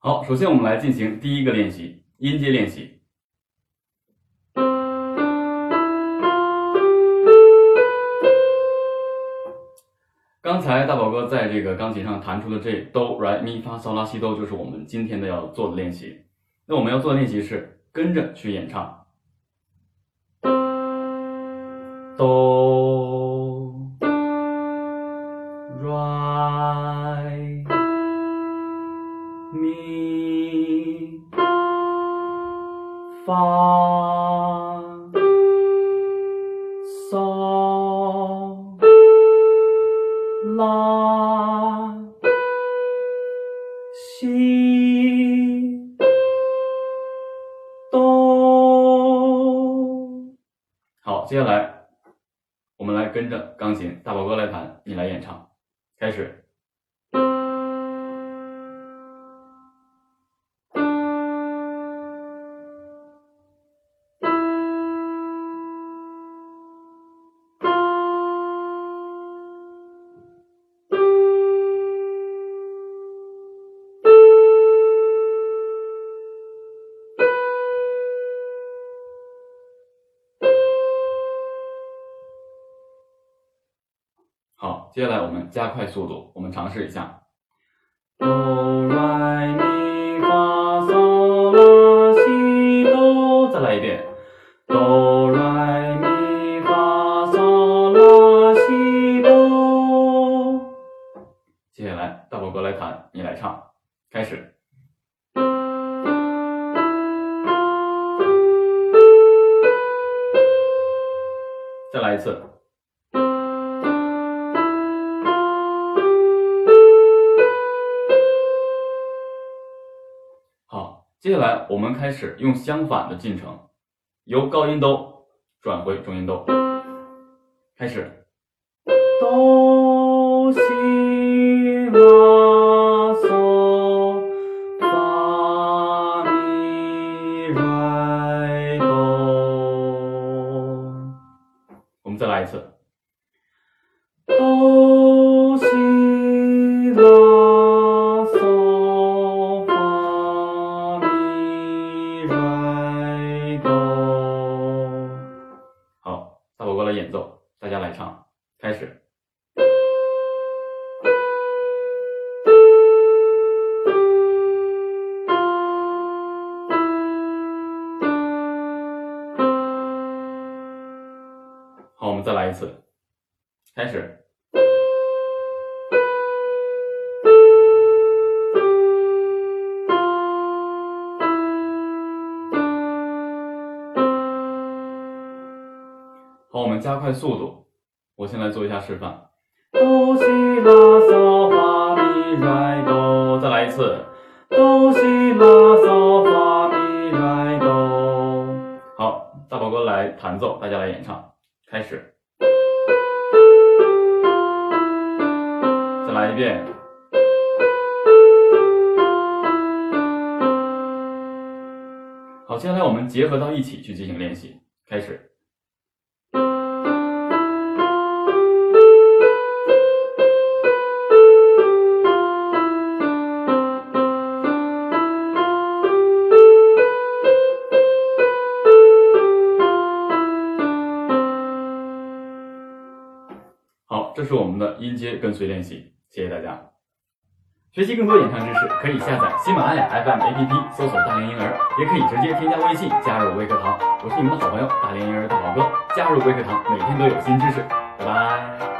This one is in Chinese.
好，首先我们来进行第一个练习，音阶练习。刚才大宝哥在这个钢琴上弹出的这哆来咪发嗦拉西哆，就是我们今天的要做的练习。那我们要做的练习是跟着去演唱，哆发嗦拉西哆。好，接下来我们来跟着钢琴，大宝哥来弹，你来演唱，开始。接下来我们加快速度，我们尝试一下。哆来咪发嗦拉西哆，再来一遍。哆来咪发嗦拉西哆。接下来大宝哥来弹，你来唱，开始。再来一次。接下来我们开始用相反的进程，由高音哆转回中音哆，开始。哆西拉嗦发咪来哆，我们再来一次。来演奏，大家来唱，开始。好，我们再来一次，开始。我们加快速度。我先来做一下示范。哆西拉嗦发咪来哆，再来一次。哆西拉嗦发咪来哆。好，大宝哥来弹奏，大家来演唱，开始。再来一遍。好，接下来我们结合到一起去进行练习，开始。好，这是我们的音阶跟随练习，谢谢大家。学习更多演唱知识，可以下载喜马拉雅 FM APP，搜索“大连婴儿”，也可以直接添加微信加入微课堂。我是你们的好朋友大连婴儿大宝哥，加入微课堂，每天都有新知识。拜拜。